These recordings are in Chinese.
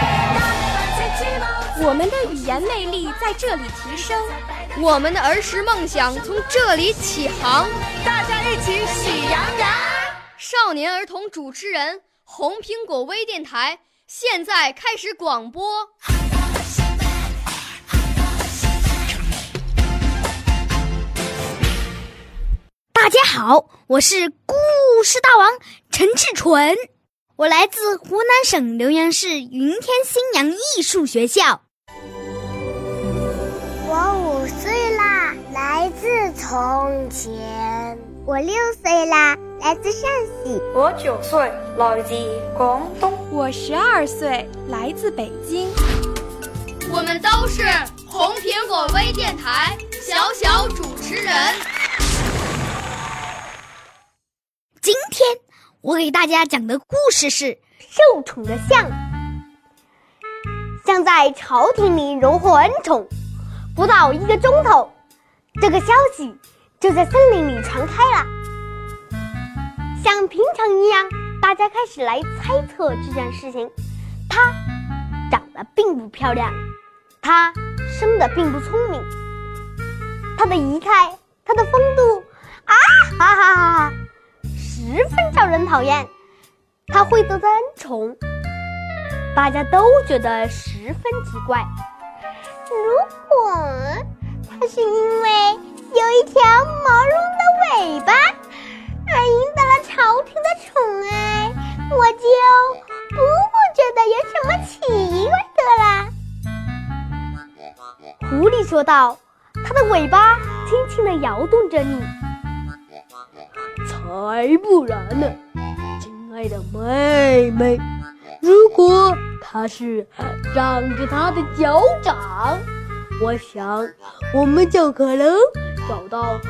我们的语言魅力在这里提升，我们的儿时梦想从这里起航。大家一起喜羊羊。少年儿童主持人，红苹果微电台现在开始广播。大家好，我是故事大王陈志纯，我来自湖南省浏阳市云天新阳艺术学校。我五岁啦，来自从前。我六岁啦，来自陕西。我九岁，来自广东。我十二岁，来自北京。我们都是红苹果微电台小小主持人。我给大家讲的故事是受宠的象。象在朝廷里荣获恩宠，不到一个钟头，这个消息就在森林里传开了。像平常一样，大家开始来猜测这件事情。它长得并不漂亮，它生的并不聪明，它的仪态，它的风度，啊哈哈哈哈！十分招人讨厌，他会得恩宠，大家都觉得十分奇怪。如果他是因为有一条毛茸的尾巴而赢得了朝廷的宠爱，我就不会觉得有什么奇怪的啦。狐狸说道：“它的尾巴轻轻地摇动着你。”才不然呢，亲爱的妹妹，如果他是长着他的脚掌，我想我们就可能找到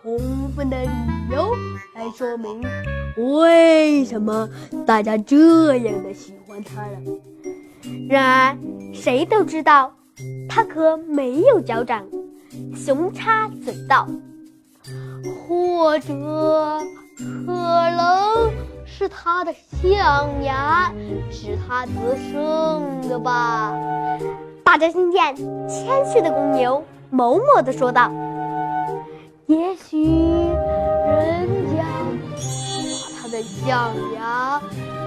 充分的理由来说明为什么大家这样的喜欢他了。然而，谁都知道他可没有脚掌。熊插嘴道：“或者……”可能是他的象牙使他得胜的吧。大家听见，谦虚的公牛某某的说道：“也许人家把他的象牙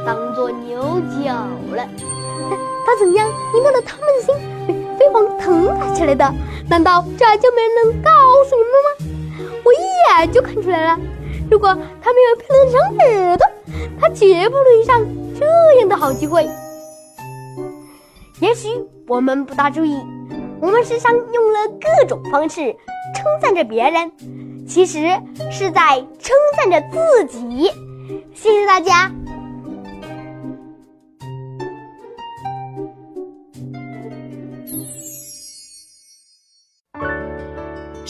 当做牛角了。他怎样赢得了他们的心被，飞黄腾达起来的？难道这就没人能告诉你们吗？我一眼就看出来了。”如果他没有漂亮的长耳朵，他绝不能遇上这样的好机会。也许我们不大注意，我们时常用了各种方式称赞着别人，其实是在称赞着自己。谢谢大家。